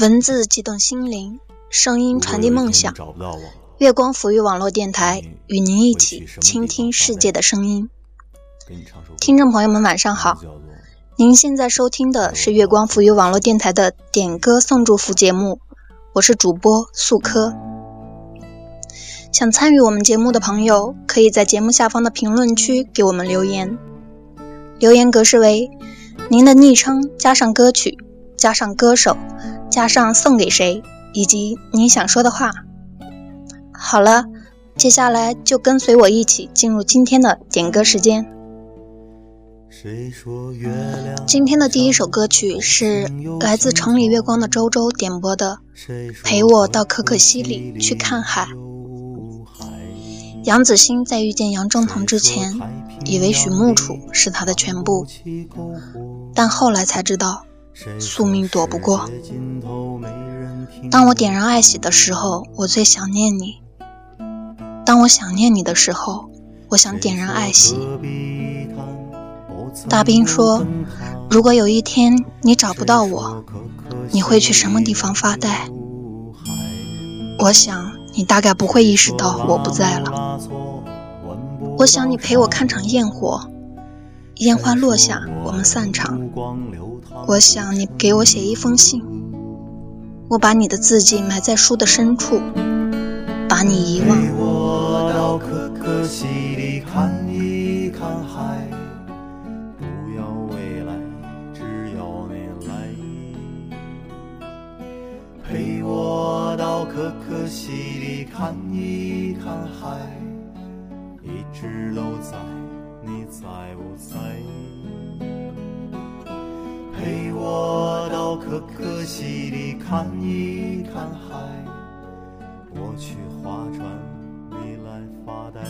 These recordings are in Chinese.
文字激动心灵，声音传递梦想。找不到我。月光抚育网络电台与您一起倾听世界的声音。听众朋友们，晚上好！您现在收听的是月光抚育网络电台的点歌送祝福节目，我是主播素科。想参与我们节目的朋友，可以在节目下方的评论区给我们留言，留言格式为：您的昵称加上歌曲加上歌手。加上送给谁以及你想说的话。好了，接下来就跟随我一起进入今天的点歌时间。今天的第一首歌曲是来自《城里月光》的周周点播的，《陪我到可可西里去看海》。杨子欣在遇见杨正堂之前，以为许慕楚是他的全部，但后来才知道。宿命躲不过。当我点燃爱喜的时候，我最想念你；当我想念你的时候，我想点燃爱喜。大兵说：“如果有一天你找不到我，你会去什么地方发呆？”我想你大概不会意识到我不在了。我想你陪我看场焰火。烟花落下我们散场我想你给我写一封信我把你的字迹埋在书的深处把你遗忘陪我到可可西里看一看海不要未来只要你来陪我到可可西里看一看海一直都在在不在？陪我到可可西里看一看海，我去划船，你来发呆。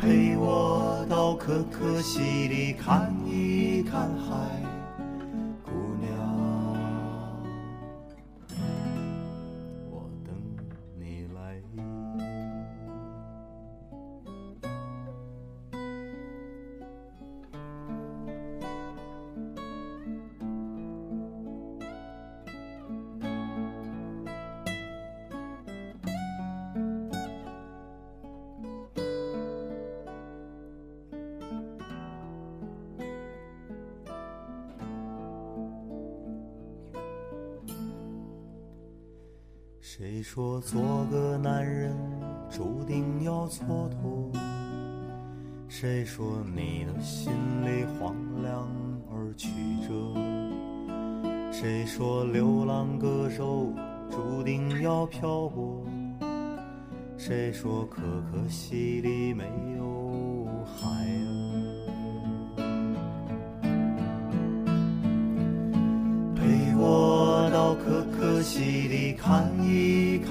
陪我到可可西里看一看海。说做个男人注定要蹉跎，谁说你的心里荒凉而曲折？谁说流浪歌手注定要漂泊？谁说可可西里没有海啊？陪我到可可西里看一。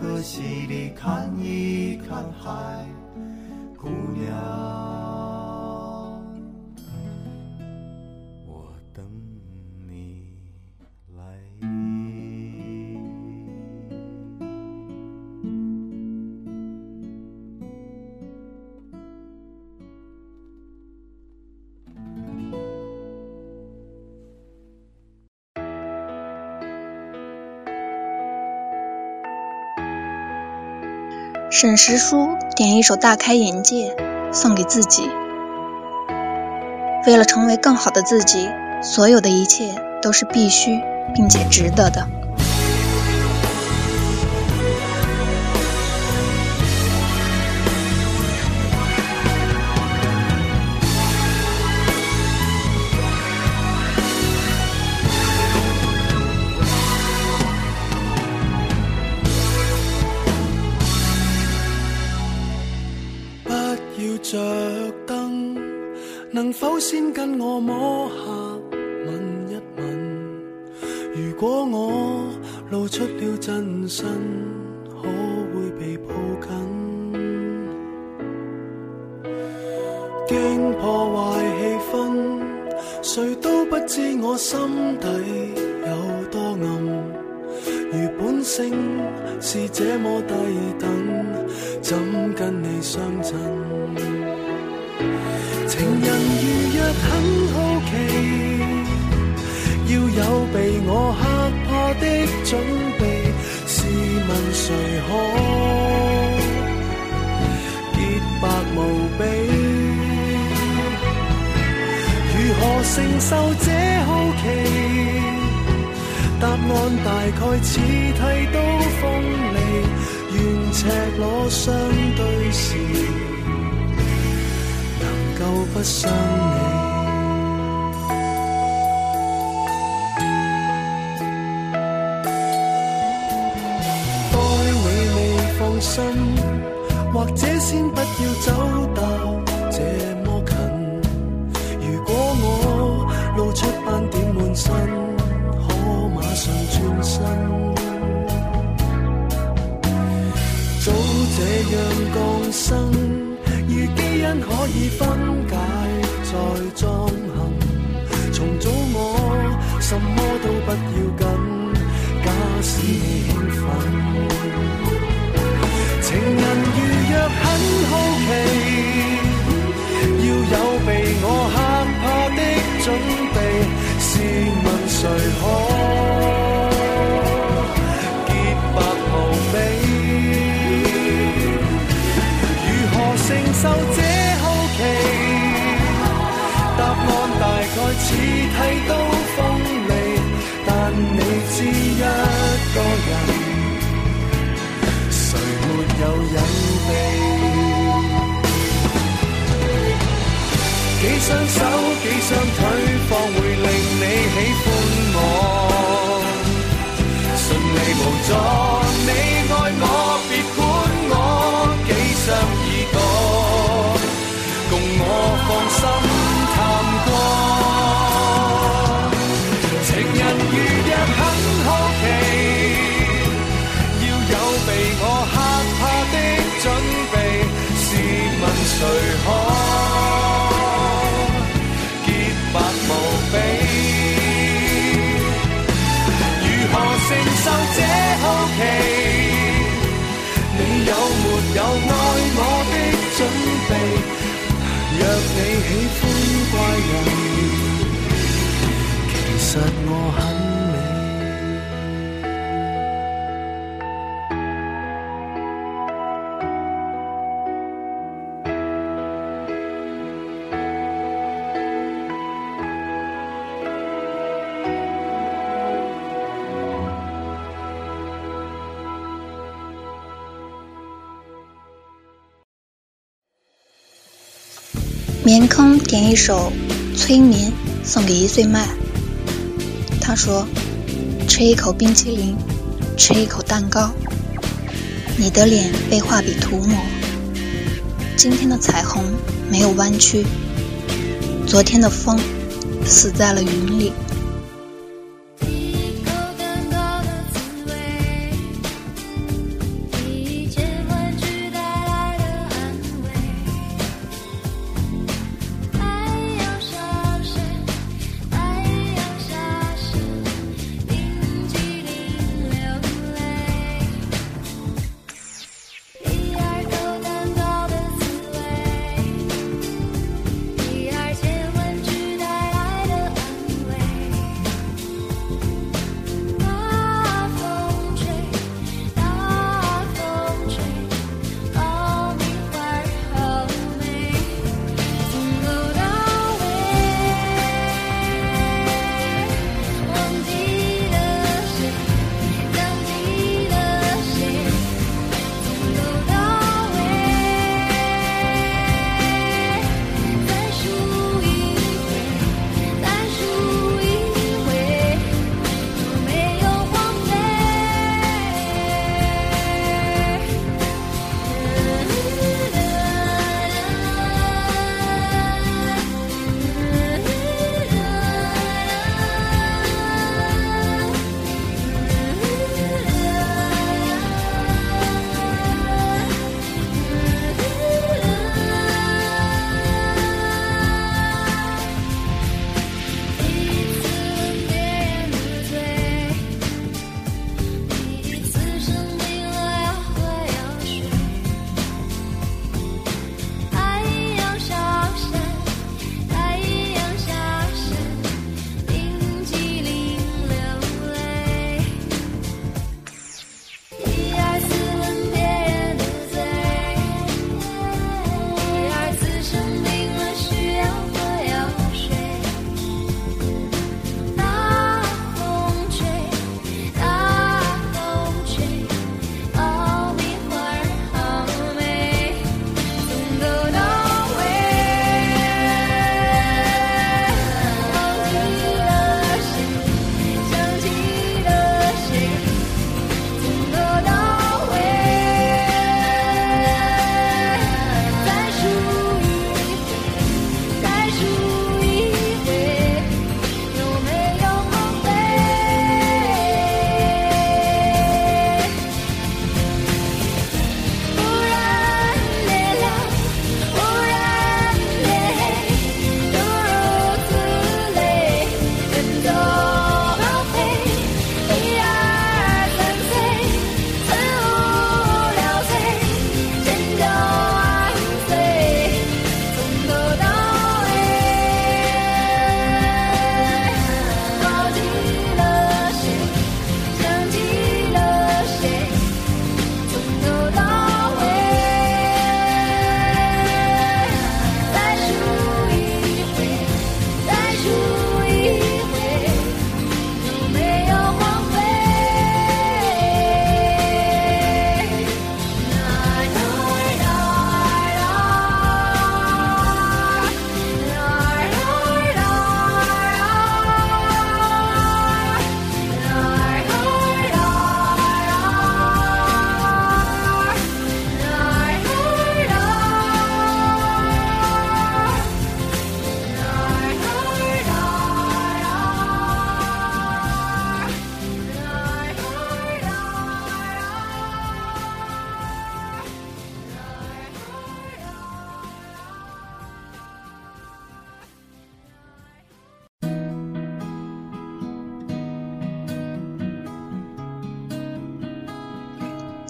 可惜你看一看海姑娘。沈石书点一首《大开眼界》，送给自己。为了成为更好的自己，所有的一切都是必须并且值得的。摸下，吻一吻。如果我露出了真身，可会被抱紧？惊破坏气氛，谁都不知我心底有多暗。如本性是这么低等，怎跟你相衬？情人。很好奇，要有被我吓怕的准备。试问谁可洁白无比？如何承受这好奇？答案大概似剃刀锋利，愿赤裸相对时，能够不伤你？心，或者先不要走到这么近。如果我露出斑点满身，可马上转身。早这样降生，如基因可以分解再装行，重组我什么都不要紧。一个人，谁没有隐秘？几双手，几双腿，方会令你喜欢我？顺利无阻，你爱我，别管我，几双。喜欢怪人，其实我很。眠空点一首催眠，送给一岁麦。他说：“吃一口冰淇淋，吃一口蛋糕。你的脸被画笔涂抹。今天的彩虹没有弯曲，昨天的风死在了云里。”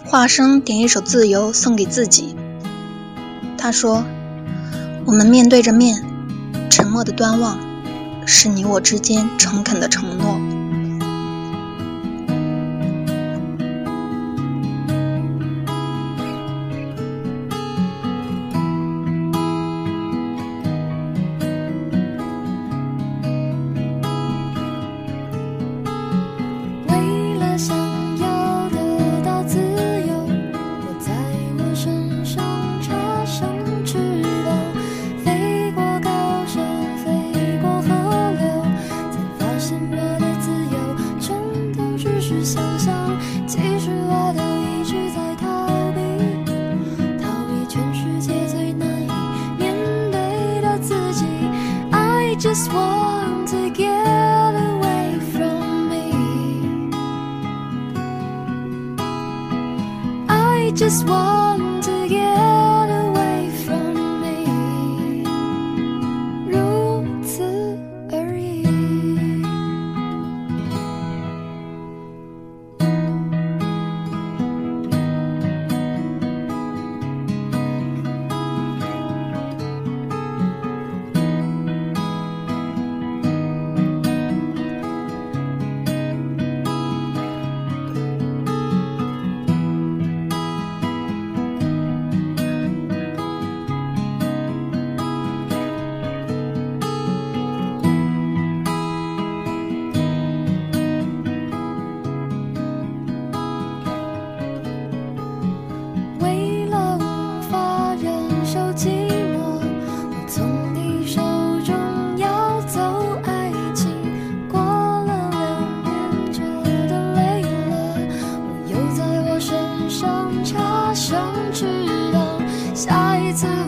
华生点一首《自由》送给自己。他说：“我们面对着面，沉默的端望，是你我之间诚恳的承诺。” just want to 下一次。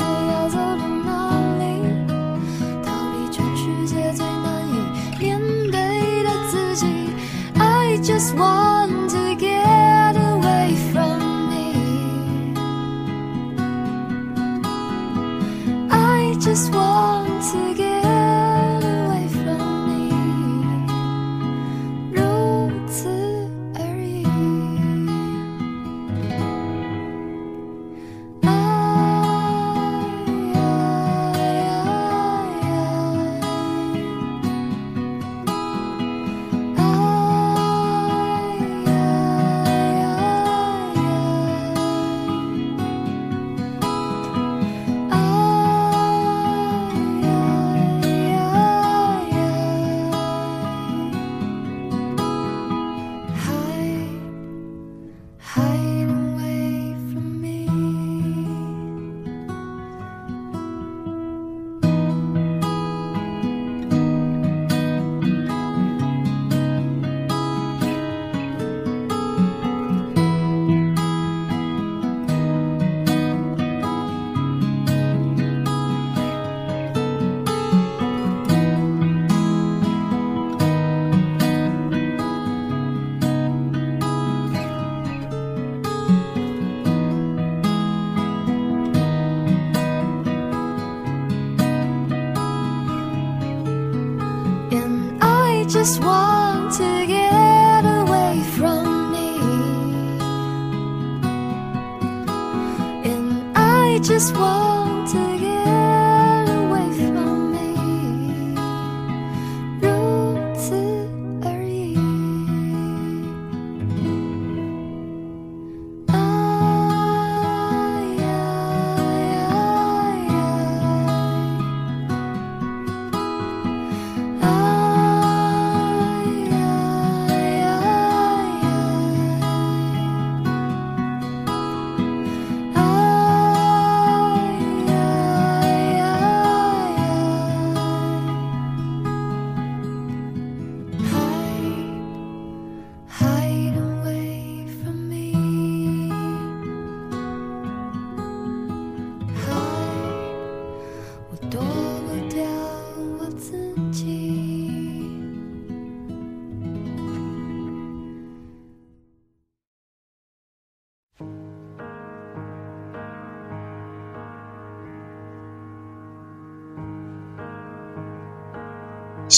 just walk.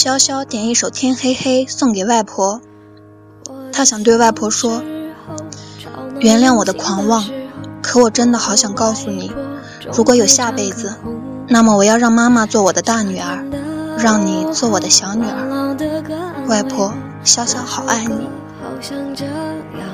潇潇点一首《天黑黑》送给外婆，她想对外婆说：“原谅我的狂妄。”可我真的好想告诉你，如果有下辈子，那么我要让妈妈做我的大女儿，让你做我的小女儿。外婆，潇潇好爱你。好这样。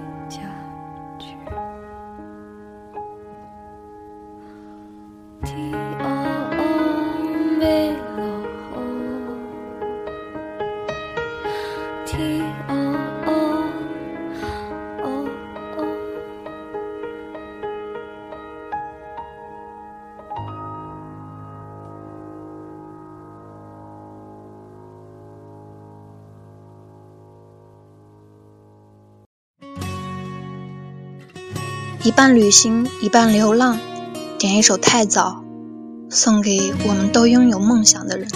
一半旅行，一半流浪。点一首《太早》，送给我们都拥有梦想的人。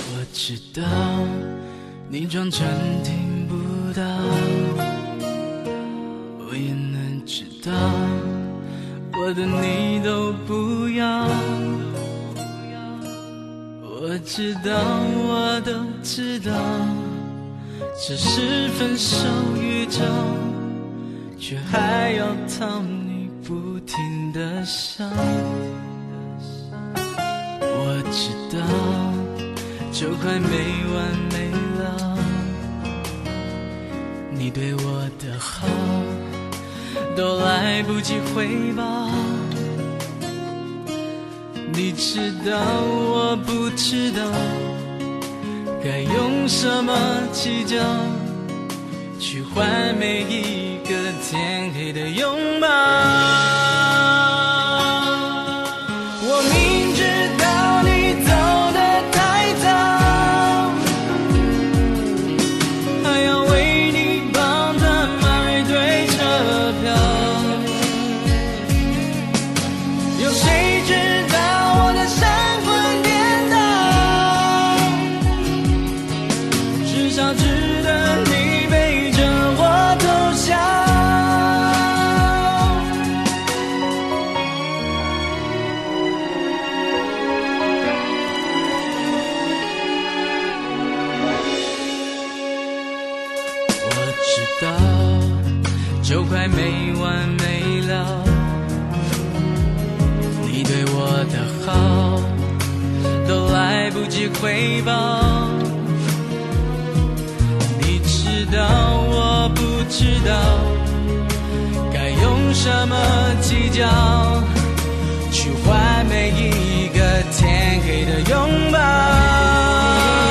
我知道你装成。知道我都知道，只是分手预兆，却还要讨你不停的笑。我知道，就快没完没了，你对我的好，都来不及回报。你知道，我不知道该用什么计较，去换每一个天黑的拥抱。就快没完没了，你对我的好都来不及回报。你知道我不知道该用什么计较去换每一个天黑的拥抱。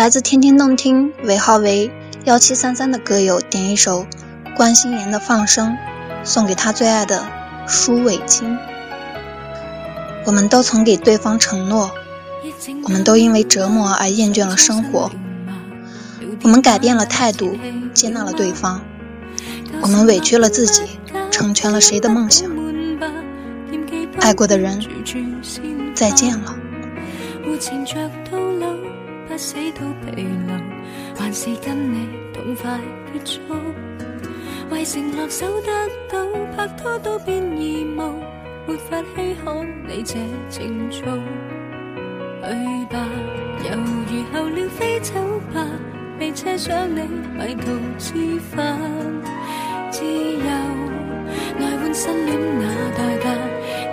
来自天天动听尾号为幺七三三的歌友点一首关心妍的《放生》，送给他最爱的舒伟清。我们都曾给对方承诺，我们都因为折磨而厌倦了生活，我们改变了态度，接纳了对方，我们委屈了自己，成全了谁的梦想？爱过的人，再见了。死都疲勞，還是跟你痛快結束？為承诺守得到，拍拖都變義務，沒法稀罕你這情操。去吧，猶如候鳥飛走吧，被車上你迷途知返，自由。愛換新戀那代价，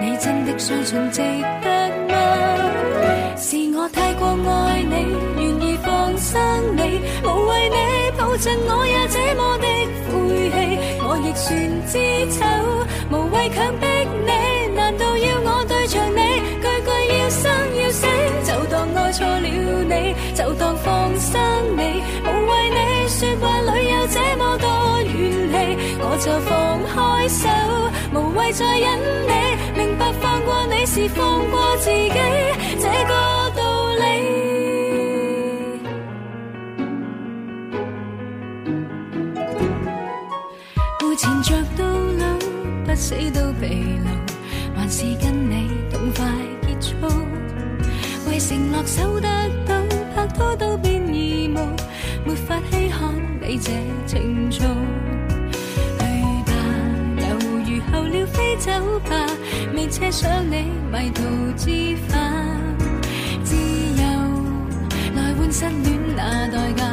你真的相信值得嗎？是我太过爱你，愿意放生你，无为你抱紧我也这么的晦气，我亦算知丑，无谓强迫你，难道要我对着你句句要生要死？就当爱错了你，就当放生你，无谓你说话里有这么多怨气，我就放开手，无谓再忍你，明白放过你是放过自己。这个。死都疲勞，還是跟你痛快結束？為承諾守得到，拍拖都變義務，沒法稀罕你這情操。去吧，猶如候鳥飛走吧，未奢想你迷途知返。自由，來換失戀那代價，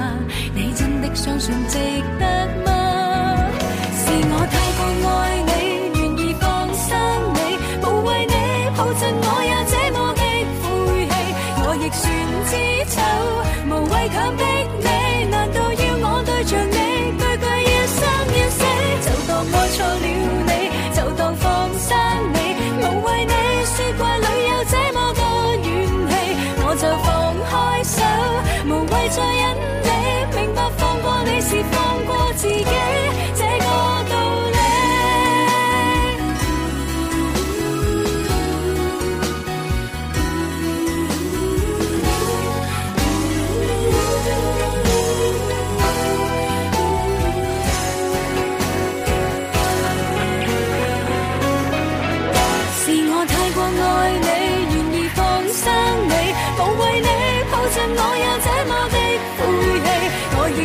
你真的相信值得嗎？是我太過愛你。在忍。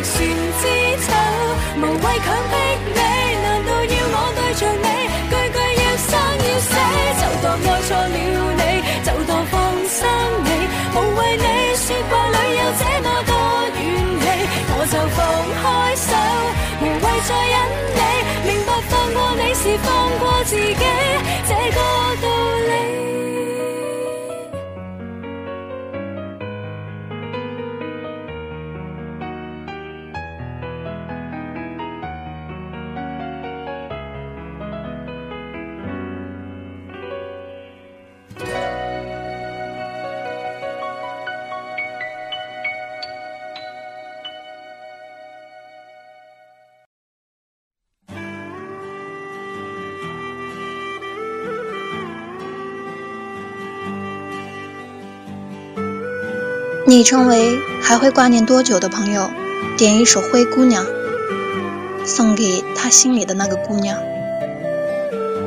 船之丑，无谓强迫你，难道要我对着你句句要生要死？就当爱错了你，就当放生你，无谓你说话里有这么多怨气，我就放开手，无谓再忍你，明白放过你是放过自己，这个。你成为还会挂念多久的朋友？点一首《灰姑娘》，送给她心里的那个姑娘。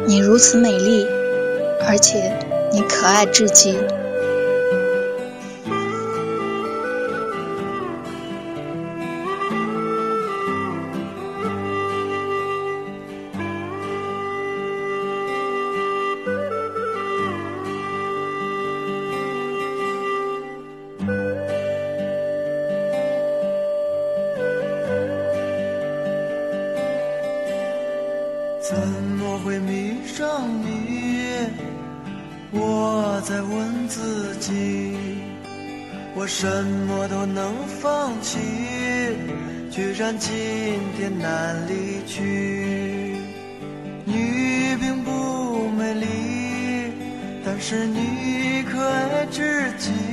你如此美丽，而且你可爱至极。我在问自己，我什么都能放弃，居然今天难离去。你并不美丽，但是你可爱至极。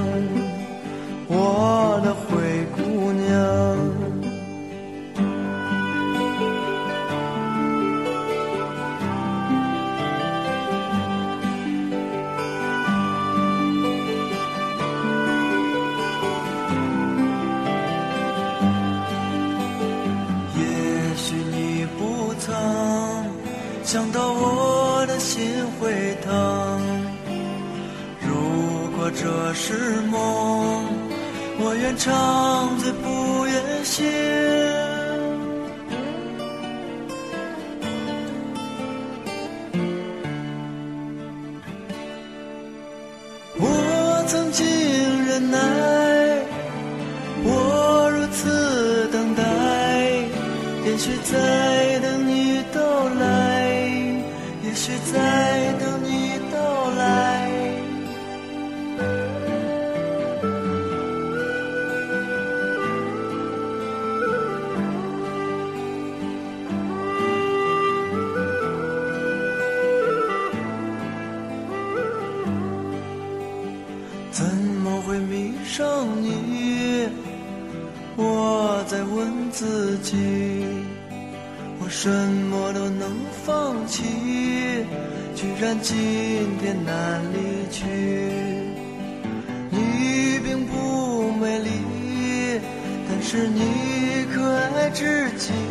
问自己，我什么都能放弃，居然今天难离去。你并不美丽，但是你可爱至极。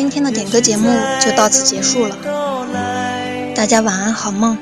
今天的点歌节目就到此结束了，大家晚安，好梦。